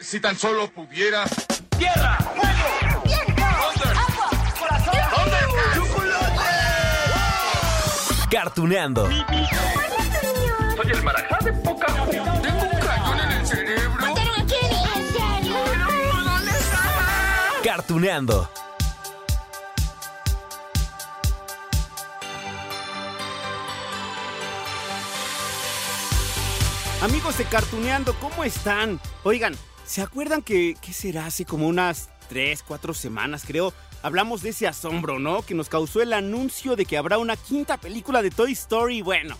Si tan solo pudiera. ¡Tierra! ¡Fuego! ¡Viento! ¡Agua! ¡Corazón! ¡Chocolate! Cartuneando. Soy el marajá de poca Tengo un cañón en el cerebro. ¿Mataron a Kenny? ¿En serio? ¿Dónde está? Cartuneando. Amigos de Cartuneando, ¿cómo están? Oigan, ¿se acuerdan que, qué será? Hace como unas 3, 4 semanas, creo, hablamos de ese asombro, ¿no? Que nos causó el anuncio de que habrá una quinta película de Toy Story. Bueno,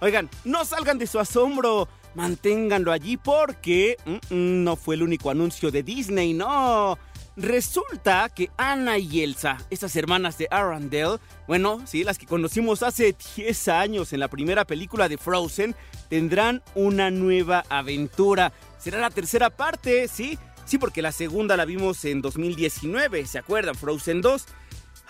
oigan, no salgan de su asombro. Manténganlo allí porque mm, mm, no fue el único anuncio de Disney, no. Resulta que Anna y Elsa, esas hermanas de Arundel, bueno, sí, las que conocimos hace 10 años en la primera película de Frozen, tendrán una nueva aventura. Será la tercera parte, ¿sí? Sí, porque la segunda la vimos en 2019, ¿se acuerdan? Frozen 2.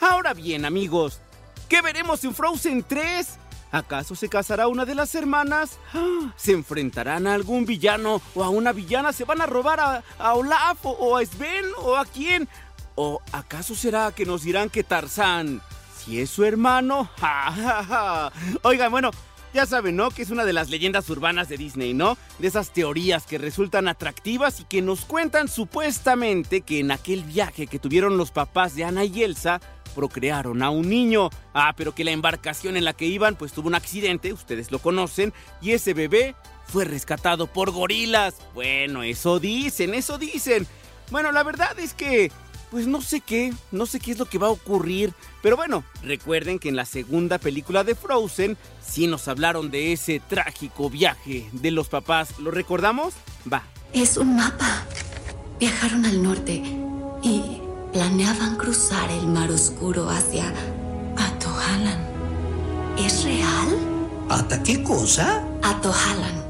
Ahora bien, amigos, ¿qué veremos en Frozen 3? ¿Acaso se casará una de las hermanas? ¡Ah! ¿Se enfrentarán a algún villano o a una villana? ¿Se van a robar a, Olaf o, a Sven o a quién? ¿O acaso será que nos dirán que Tarzán, si es su hermano? Oigan, bueno, ya saben, ¿no? Que es una de las leyendas urbanas de Disney, ¿no? De esas teorías que resultan atractivas y que nos cuentan supuestamente que en aquel viaje que tuvieron los papás de Ana y Elsa, procrearon a un niño. Ah, pero que la embarcación en la que iban pues tuvo un accidente, ustedes lo conocen, y ese bebé fue rescatado por gorilas. Bueno, eso dicen, eso dicen. Bueno, la verdad es que pues no sé qué, no sé qué es lo que va a ocurrir. Pero bueno, recuerden que en la segunda película de Frozen sí nos hablaron de ese trágico viaje de los papás. ¿Lo recordamos? Va. Es un mapa. Viajaron al norte y planeaban cruzar el mar oscuro hacia Atohalan. ¿Es real? ¿Hasta qué cosa? Atohalan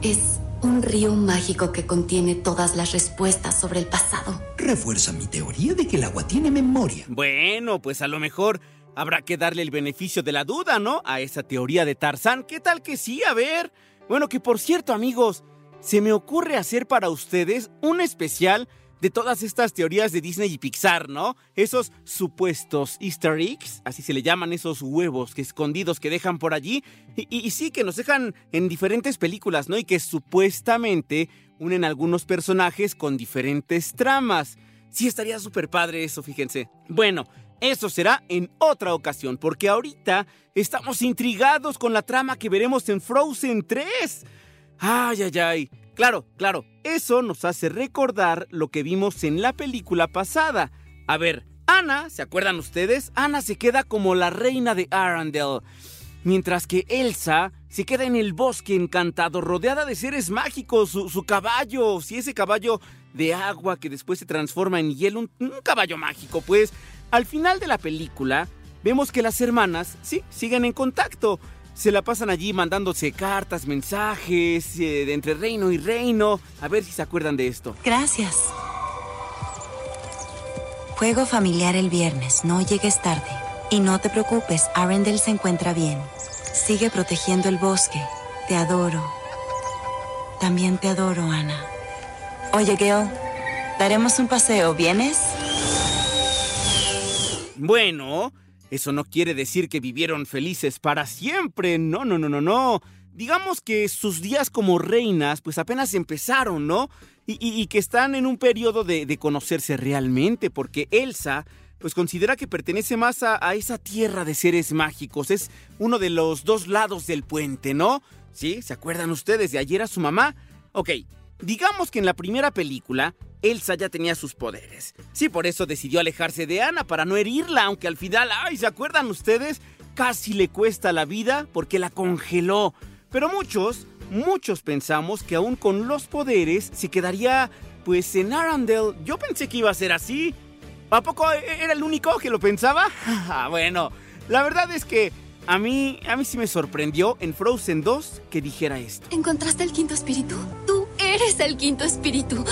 es un río mágico que contiene todas las respuestas sobre el pasado. Refuerza mi teoría de que el agua tiene memoria. Bueno, pues a lo mejor habrá que darle el beneficio de la duda, ¿no? A esa teoría de Tarzán. ¿Qué tal que sí? A ver. Bueno, que por cierto, amigos, se me ocurre hacer para ustedes un especial de todas estas teorías de Disney y Pixar, ¿no? Esos supuestos easter eggs, así se le llaman esos huevos que escondidos que dejan por allí, y, y- sí, que nos dejan en diferentes películas, ¿no? Y que supuestamente unen algunos personajes con diferentes tramas. Sí, estaría súper padre eso, fíjense. Bueno, eso será en otra ocasión, porque ahorita estamos intrigados con la trama que veremos en Frozen 3. Ay, ay, ay. Claro, claro, eso nos hace recordar lo que vimos en la película pasada. A ver, Ana, ¿se acuerdan ustedes? Ana se queda como la reina de Arundel. Mientras que Elsa se queda en el bosque encantado, rodeada de seres mágicos, su, su caballo, si ese caballo de agua que después se transforma en hielo, un, un caballo mágico, pues al final de la película vemos que las hermanas, sí, siguen en contacto. Se la pasan allí mandándose cartas, mensajes, eh, de entre reino y reino. A ver si se acuerdan de esto. Gracias. Juego familiar el viernes, no llegues tarde. Y no te preocupes, Arendelle se encuentra bien. Sigue protegiendo el bosque. Te adoro. También te adoro, Ana. Oye, Gail, daremos un paseo, ¿vienes? Bueno, eso no quiere decir que vivieron felices para siempre. No, no, no, no, no. Digamos que sus días como reinas pues apenas empezaron, ¿no? Y, que están en un periodo de, de conocerse realmente, porque Elsa pues considera que pertenece más a, a esa tierra de seres mágicos. Es uno de los dos lados del puente, ¿no? ¿Sí? ¿Se acuerdan ustedes de ayer a su mamá? Ok, digamos que en la primera película, Elsa ya tenía sus poderes. Sí, por eso decidió alejarse de Ana para no herirla, aunque al final, ay, ¿se acuerdan ustedes? Casi le cuesta la vida porque la congeló. Pero muchos, muchos pensamos que aún con los poderes se quedaría, pues, en Arundel. Yo pensé que iba a ser así. ¿A poco era el único que lo pensaba? Ah, bueno, la verdad es que a mí, a mí sí me sorprendió en Frozen 2 que dijera esto. ¿Encontraste el quinto espíritu? Tú eres el quinto espíritu.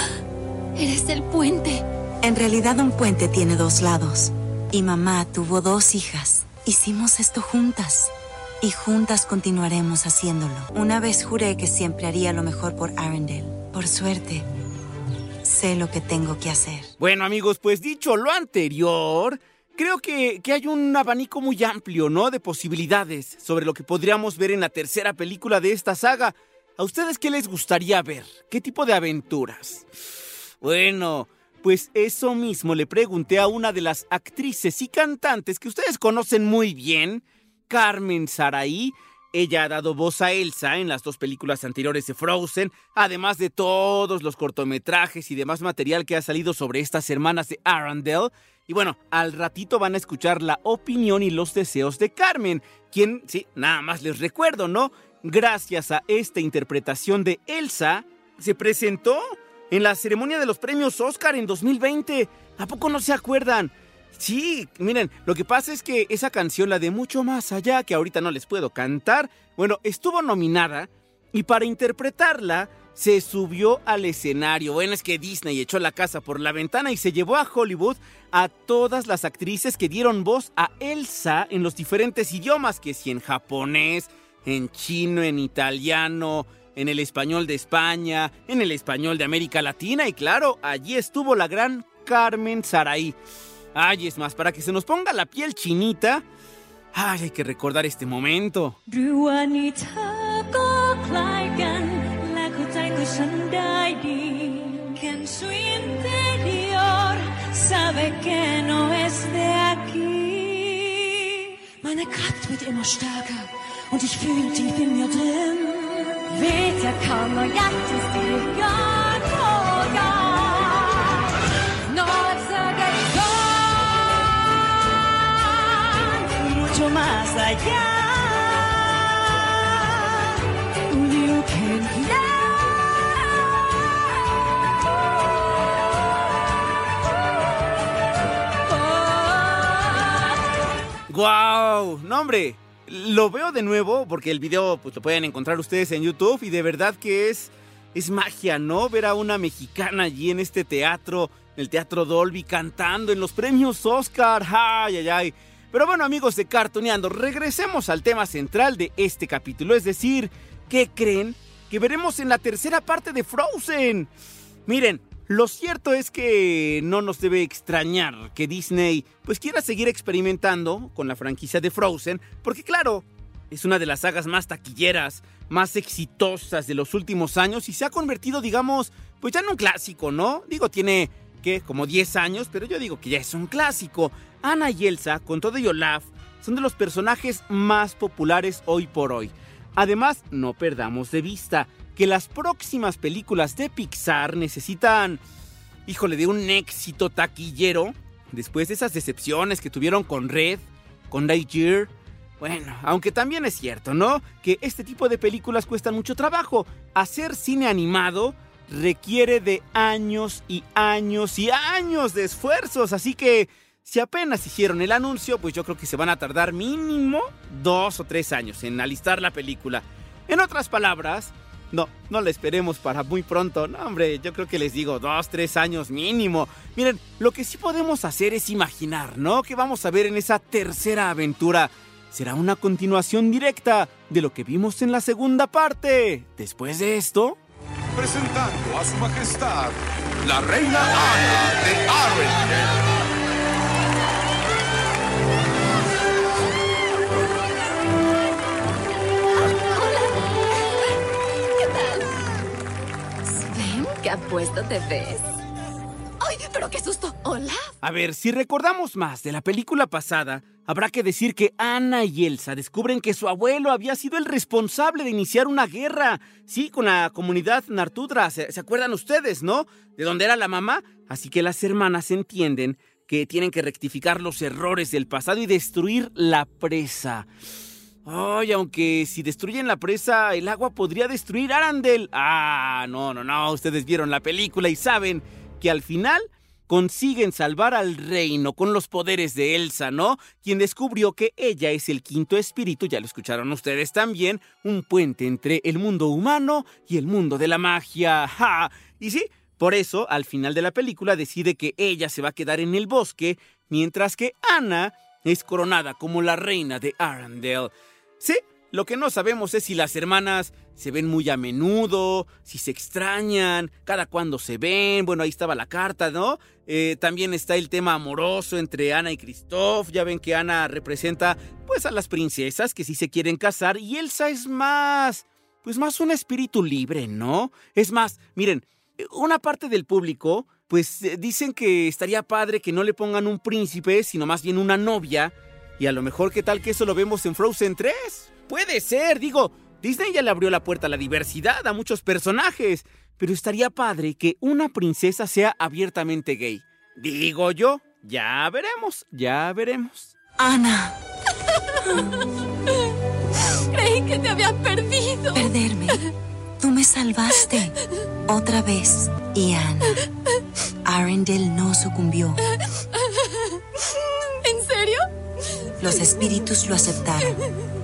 Eres el puente. En realidad un puente tiene dos lados. Y mamá tuvo dos hijas. Hicimos esto juntas. Y juntas continuaremos haciéndolo. Una vez juré que siempre haría lo mejor por Arendelle. Por suerte, Sé lo que tengo que hacer. Bueno amigos, pues dicho lo anterior, creo que, que, hay un abanico muy amplio, ¿no? De posibilidades sobre lo que podríamos ver en la tercera película de esta saga. ¿A ustedes qué les gustaría ver? ¿Qué tipo de aventuras? Bueno, pues eso mismo le pregunté a una de las actrices y cantantes que ustedes conocen muy bien, Carmen Saraí. Ella ha dado voz a Elsa en las dos películas anteriores de Frozen, además de todos los cortometrajes y demás material que ha salido sobre estas hermanas de Arundel. Y bueno, al ratito van a escuchar la opinión y los deseos de Carmen, quien, sí, nada más les recuerdo, ¿no? Gracias a esta interpretación de Elsa, se presentó en la ceremonia de los premios Oscar en 2020. ¿A poco no se acuerdan? Sí, miren, lo que pasa es que esa canción, la de Mucho Más Allá, que ahorita no les puedo cantar, bueno, estuvo nominada y para interpretarla se subió al escenario. Bueno, es que Disney echó la casa por la ventana y se llevó a Hollywood a todas las actrices que dieron voz a Elsa en los diferentes idiomas, que si en japonés, en chino, en italiano, en el español de España, en el español de América Latina y claro, allí estuvo la gran Carmen Saraí. Ay, es más, para que se nos ponga la piel chinita, ay, hay que recordar este momento. En su es und ich fühle tief in mir drin. Vet jag kan och hjärtestyrkan vågar Något söker Mucho más allá You can oh. ¡Guau! No, hombre, lo veo de nuevo porque el video pues, lo pueden encontrar ustedes en YouTube y de verdad que es, es magia, ¿no? Ver a una mexicana allí en este teatro, el Teatro Dolby, cantando en los premios Oscar. ¡Ay, ay, ay! Pero bueno, amigos de Cartoneando, regresemos al tema central de este capítulo, es decir, ¿qué creen? Que veremos en la tercera parte de Frozen. Miren, lo cierto es que no nos debe extrañar que Disney pues quiera seguir experimentando con la franquicia de Frozen, porque claro, es una de las sagas más taquilleras, más exitosas de los últimos años y se ha convertido, digamos, pues ya en un clásico, ¿no? Digo, tiene que como 10 años, pero yo digo que ya es un clásico. Anna y Elsa, con todo y Olaf, son de los personajes más populares hoy por hoy. Además, no perdamos de vista que las próximas películas de Pixar necesitan, híjole, de un éxito taquillero después de esas decepciones que tuvieron con Red, con Lightyear. Bueno, aunque también es cierto, ¿no? Que este tipo de películas cuestan mucho trabajo. Hacer cine animado requiere de años y años y años de esfuerzos, así que si apenas hicieron el anuncio, pues yo creo que se van a tardar mínimo dos o tres años en alistar la película. En otras palabras, no, no la esperemos para muy pronto. No, hombre, yo creo que les digo dos, tres años mínimo. Miren, lo que sí podemos hacer es imaginar, ¿no? Que vamos a ver en esa tercera aventura. Será una continuación directa de lo que vimos en la segunda parte. Después de esto... Presentando a su majestad, la reina Ana de Arendelle. Apuesto te ves. ¡Ay, pero qué susto! ¡Hola! A ver, si recordamos más de la película pasada, habrá que decir que Ana y Elsa descubren que su abuelo había sido el responsable de iniciar una guerra. Sí, con la comunidad Nartudra. ¿Se, ¿se acuerdan ustedes, no? De dónde era la mamá. Así que las hermanas entienden que tienen que rectificar los errores del pasado y destruir la presa. Ay, aunque si destruyen la presa, el agua podría destruir Arandel. Ah, no, no, no. Ustedes vieron la película y saben que al final consiguen salvar al reino con los poderes de Elsa, ¿no? Quien descubrió que ella es el quinto espíritu, ya lo escucharon ustedes también, un puente entre el mundo humano y el mundo de la magia. ¡Ja! Y sí, por eso, al final de la película decide que ella se va a quedar en el bosque, mientras que Anna es coronada como la reina de Arendelle. Sí, Lo que no sabemos es si las hermanas se ven muy a menudo, si se extrañan, cada cuándo se ven. Bueno, ahí estaba la carta, ¿no? Eh, también está el tema amoroso entre Ana y Christoph. Ya ven que Ana representa, pues, a las princesas que sí se quieren casar y Elsa es más, pues, más un espíritu libre, ¿no? Es más, miren, una parte del público, pues, eh, dicen que estaría padre que no le pongan un príncipe, sino más bien una novia. Y a lo mejor, ¿qué tal que eso lo vemos en Frozen 3? Puede ser, digo, Disney ya le abrió la puerta a la diversidad, a muchos personajes, pero estaría padre que una princesa sea abiertamente gay. Digo yo, ya veremos, ya veremos. Ana. Creí que te había perdido. Perderme. Tú me salvaste. Otra vez. Y Ana. Arendelle no sucumbió. Los espíritus lo aceptaron.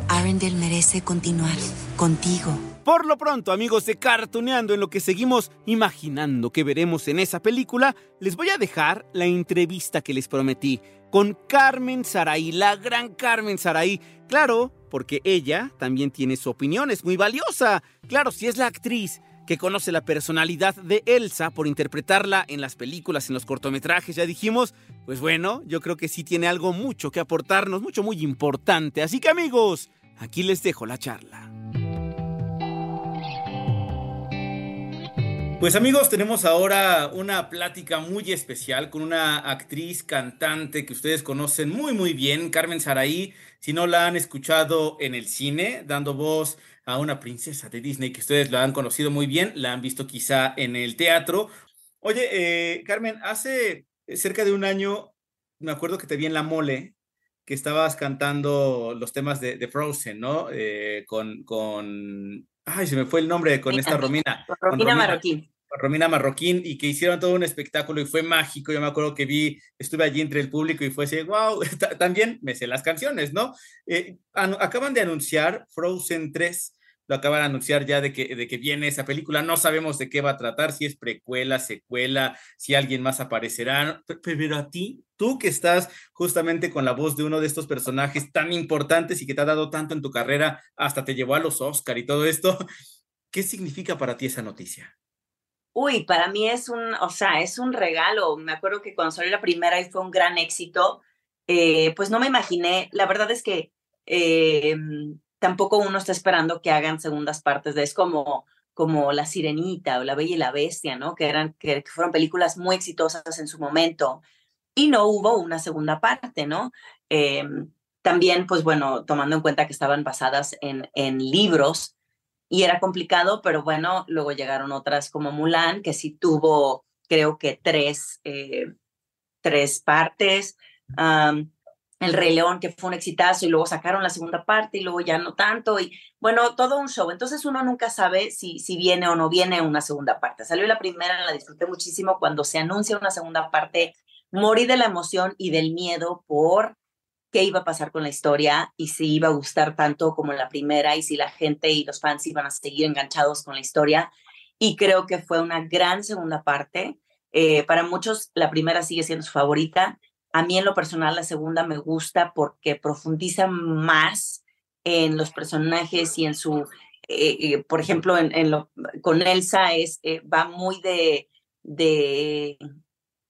Arendelle merece continuar contigo. Por lo pronto, amigos de Cartoneando, en lo que seguimos imaginando que veremos en esa película, les voy a dejar la entrevista que les prometí con Carmen Saraí, la gran Carmen Saraí. Claro, porque ella también tiene su opinión, es muy valiosa. Claro, si es la actriz que conoce la personalidad de Elsa por interpretarla en las películas, en los cortometrajes, ya dijimos, pues bueno, yo creo que sí tiene algo mucho que aportarnos, mucho muy importante. Así que amigos, aquí les dejo la charla. Pues amigos, tenemos ahora una plática muy especial con una actriz cantante que ustedes conocen muy muy bien, Carmen Saraí. Si no la han escuchado en el cine, dando voz a una princesa de Disney que ustedes la han conocido muy bien, la han visto quizá en el teatro. Oye, eh, Carmen, hace cerca de un año me acuerdo que te vi en La Mole, que estabas cantando los temas de, de Frozen, ¿no? Eh, con, con, ay, se me fue el nombre, con esta Romina. Con Romina Marroquín. Romina Marroquín y que hicieron todo un espectáculo y fue mágico. Yo me acuerdo que vi, estuve allí entre el público y fue así, wow, también me sé las canciones, ¿no? Eh, acaban de anunciar Frozen 3 lo acaban de anunciar ya de que, de que viene esa película. No sabemos de qué va a tratar, si es precuela, secuela, si alguien más aparecerá. Pero a ti, tú que estás justamente con la voz de uno de estos personajes tan importantes y que te ha dado tanto en tu carrera, hasta te llevó a los Oscar y todo esto, ¿qué significa para ti esa noticia? Uy, para mí es un, o sea, es un regalo. Me acuerdo que cuando salió la primera y fue un gran éxito, eh, pues no me imaginé, la verdad es que eh, tampoco uno está esperando que hagan segundas partes de es como como La Sirenita o La Bella y la Bestia, ¿no? Que eran que, fueron películas muy exitosas en su momento y no hubo una segunda parte, ¿no? Em, también, pues bueno, tomando en cuenta que estaban basadas en, en libros y era complicado, pero bueno, luego llegaron otras como Mulan, que sí tuvo, creo que tres, eh, tres partes. El Rey León, que fue un exitazo, y luego sacaron la segunda parte y luego ya no tanto, y bueno, todo un show. Entonces uno nunca sabe si, si viene o no viene una segunda parte. Salió la primera, la disfruté muchísimo. Cuando se anuncia una segunda parte, morí de la emoción y del miedo por qué iba a pasar con la historia y si iba a gustar tanto como la primera y si la gente y los fans iban a seguir enganchados con la historia. Y creo que fue una gran segunda parte. Eh, para muchos, la primera sigue siendo su favorita a mí en lo personal la segunda me gusta porque profundiza más en los personajes y en su, eh, eh, por ejemplo, con Elsa es, va muy de,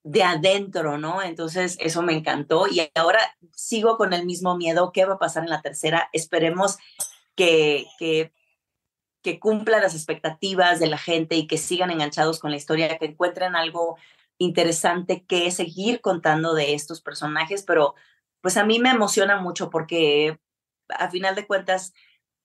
de adentro, ¿no? Entonces eso me encantó y ahora sigo con el mismo miedo. ¿Qué va a pasar en la tercera? Esperemos que, que que cumpla las expectativas de la gente y que sigan enganchados con la historia, que encuentren algo interesante que seguir contando de estos personajes, pero pues a mí me emociona mucho porque a final de cuentas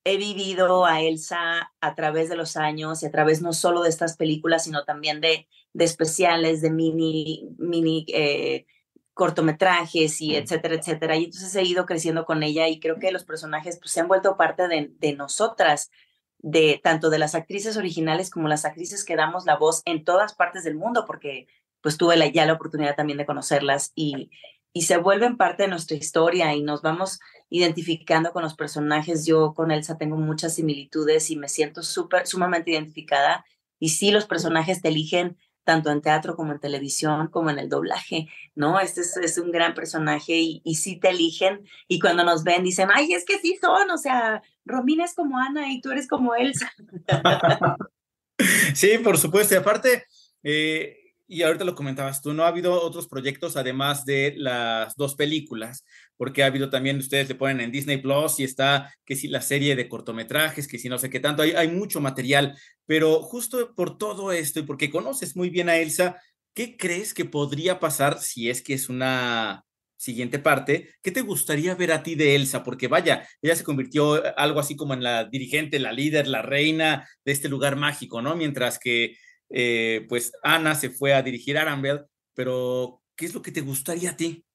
he vivido a Elsa a través de los años y a través no solo de estas películas, sino también de, de especiales, de mini, mini eh, cortometrajes y etcétera, etcétera. Y entonces he ido creciendo con ella y creo que los personajes pues, se han vuelto parte de, de nosotras, de tanto de las actrices originales como las actrices que damos la voz en todas partes del mundo, porque pues tuve la, ya la oportunidad también de conocerlas y, y se vuelven parte de nuestra historia y nos vamos identificando con los personajes. Yo con Elsa tengo muchas similitudes y me siento súper, sumamente identificada. Y sí, los personajes te eligen tanto en teatro como en televisión, como en el doblaje, ¿no? Este es, un gran personaje y, y, sí te eligen y cuando nos ven dicen, ay, es que sí son, o sea, Romina es como Ana y tú eres como Elsa. sí, por supuesto. Y aparte, eh, y ahorita lo comentabas tú, ¿no? Ha habido otros proyectos además de las dos películas, porque ha habido también, ustedes le ponen en Disney Plus y está, que si la serie de cortometrajes, que si no sé qué tanto, hay, hay mucho material, pero justo por todo esto y porque conoces muy bien a Elsa, ¿qué crees que podría pasar si es que es una siguiente parte, ¿qué te gustaría ver a ti de Elsa? Porque vaya, ella se convirtió algo así como en la dirigente, la líder, la reina de este lugar mágico, ¿no? Mientras que eh, pues Ana se fue a dirigir Arambel, pero ¿qué es lo que te gustaría a ti?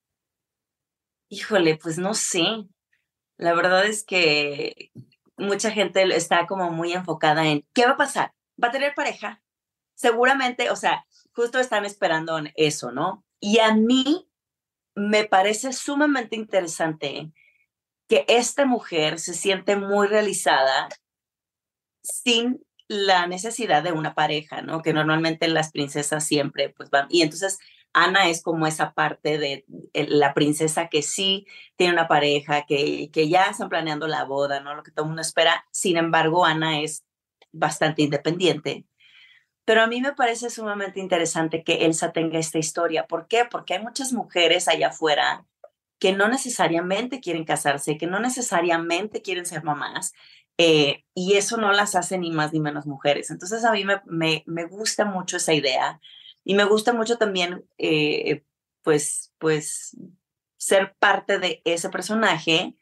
Híjole, pues no sé. La verdad es que mucha gente está como muy enfocada en qué va a pasar. ¿Va a tener pareja? Seguramente, o sea, justo están esperando en eso, ¿no? Y a mí me parece sumamente interesante que esta mujer se siente muy realizada sin la necesidad de una pareja, ¿no? Que normalmente las princesas siempre pues van. Y entonces Ana es como esa parte de la princesa que sí tiene una pareja, que, que ya están planeando la boda, ¿no? Lo que todo el espera. Sin embargo, Ana es bastante independiente. Pero a mí me parece sumamente interesante que Elsa tenga esta historia. ¿Por qué? Porque hay muchas mujeres allá afuera que no necesariamente quieren casarse, que no necesariamente quieren ser mamás, eh, y eso no las hace ni más ni menos mujeres. Entonces a mí me, me, gusta mucho esa idea y me gusta mucho también, eh, pues, pues, ser parte de ese personaje.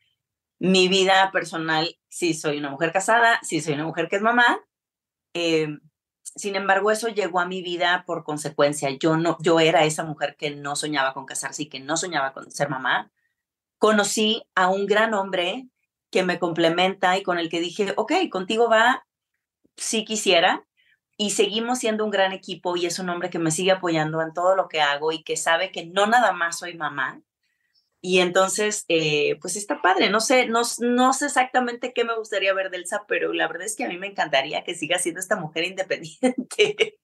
Mi vida personal, sí soy una mujer casada, sí soy una mujer que es mamá. Eh, sin embargo, eso llegó a mi vida por consecuencia. Yo no, yo era esa mujer que no soñaba con casarse y que no soñaba con ser mamá. Conocí a un gran hombre que me complementa y con el que dije, ok, contigo va, si quisiera, y seguimos siendo un gran equipo y es un hombre que me sigue apoyando en todo lo que hago y que sabe que no nada más soy mamá. Y entonces, eh, pues está padre. No sé, no, no sé exactamente qué me gustaría ver de Elsa, pero la verdad es que a mí me encantaría que siga siendo esta mujer independiente.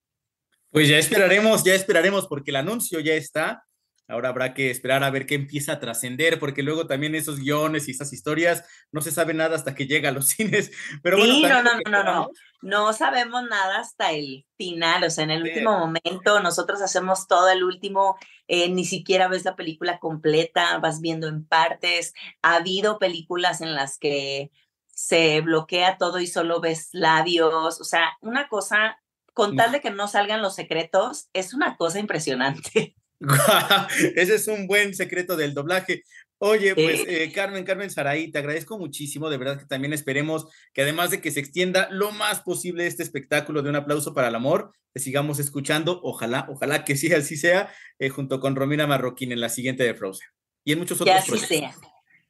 Pues ya esperaremos, ya esperaremos, porque el anuncio ya está. Ahora habrá que esperar a ver qué empieza a trascender, porque luego también esos guiones y esas historias no se sabe nada hasta que llega a los cines. Pero sí, no, no, no, no, no. No sabemos nada hasta el final, o sea, en el último momento nosotros hacemos todo el último, eh, ni siquiera ves la película completa, vas viendo en partes. Ha habido películas en las que se bloquea todo y solo ves labios, o sea, una cosa, con tal de que no salgan los secretos, es una cosa impresionante. Ese es un buen secreto del doblaje. Oye, pues eh, Carmen, Carmen Saraí, te agradezco muchísimo, de verdad que también esperemos que además de que se extienda lo más posible este espectáculo de un aplauso para el amor, te sigamos escuchando, ojalá, ojalá que sí, así sea, eh, junto con Romina Marroquín en la siguiente de Frozen y en muchos otros que así Sea.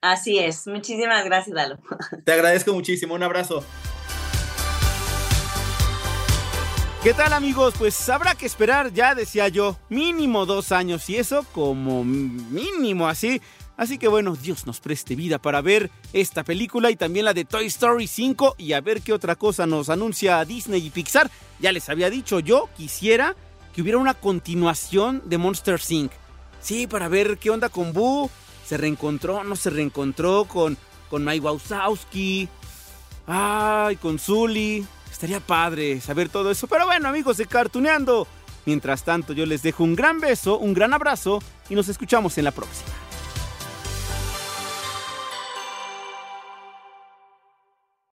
Así es, muchísimas gracias, Dalo. Te agradezco muchísimo, un abrazo. ¿Qué tal amigos? Pues habrá que esperar, ya decía yo, mínimo dos años y eso como mínimo así. Así que bueno, Dios nos preste vida para ver esta película y también la de Toy Story 5 y a ver qué otra cosa nos anuncia Disney y Pixar. Ya les había dicho, yo quisiera que hubiera una continuación de Monster Inc. Sí, para ver qué onda con Boo. Se reencontró, no se reencontró con, con Mike Wazowski. Ay, con Zully. Estaría padre saber todo eso. Pero bueno, amigos de Cartuneando. Mientras tanto, yo les dejo un gran beso, un gran abrazo y nos escuchamos en la próxima.